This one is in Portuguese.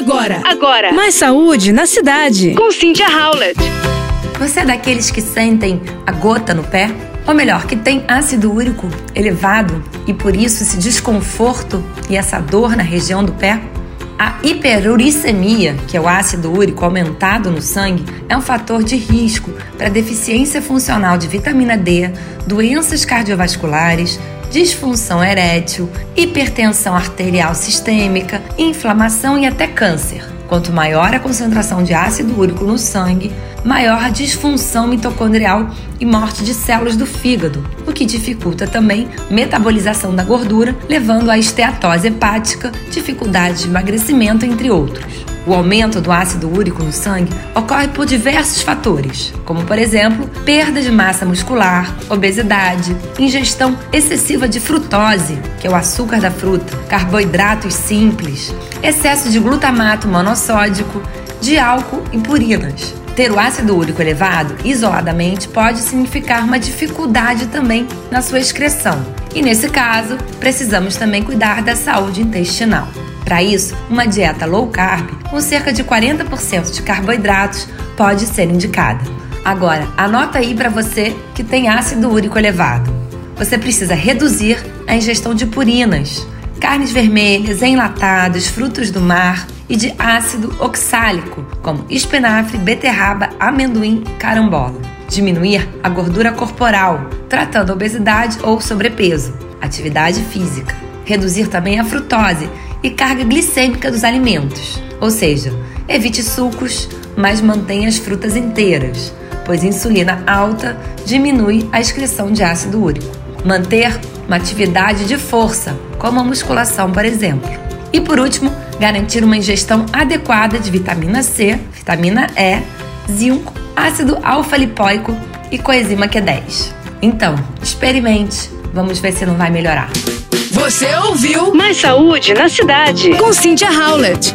Agora, agora. Mais saúde na cidade. Com Cynthia Howlett. Você é daqueles que sentem a gota no pé? Ou melhor, que tem ácido úrico elevado e por isso esse desconforto e essa dor na região do pé? A hiperuricemia, que é o ácido úrico aumentado no sangue, é um fator de risco para deficiência funcional de vitamina D, doenças cardiovasculares, disfunção erétil, hipertensão arterial sistêmica, inflamação e até câncer. Quanto maior a concentração de ácido úrico no sangue, maior a disfunção mitocondrial e morte de células do fígado, o que dificulta também metabolização da gordura, levando à esteatose hepática, dificuldade de emagrecimento, entre outros. O aumento do ácido úrico no sangue ocorre por diversos fatores, como por exemplo, perda de massa muscular, obesidade, ingestão excessiva de frutose, que é o açúcar da fruta, carboidratos simples, excesso de glutamato monossódico, de álcool e purinas. Ter o ácido úrico elevado isoladamente pode significar uma dificuldade também na sua excreção. E nesse caso, precisamos também cuidar da saúde intestinal. Para isso, uma dieta low carb, com cerca de 40% de carboidratos, pode ser indicada. Agora, anota aí para você que tem ácido úrico elevado. Você precisa reduzir a ingestão de purinas, carnes vermelhas, enlatados, frutos do mar e de ácido oxálico, como espinafre, beterraba, amendoim, carambola. Diminuir a gordura corporal, tratando obesidade ou sobrepeso. Atividade física. Reduzir também a frutose e carga glicêmica dos alimentos. Ou seja, evite sucos, mas mantenha as frutas inteiras, pois insulina alta diminui a excreção de ácido úrico. Manter uma atividade de força, como a musculação, por exemplo. E por último, garantir uma ingestão adequada de vitamina C, vitamina E, zinco, ácido alfa-lipoico e coenzima Q10. Então, experimente, vamos ver se não vai melhorar. Você ouviu Mais saúde na cidade. com Cynthia Howlett.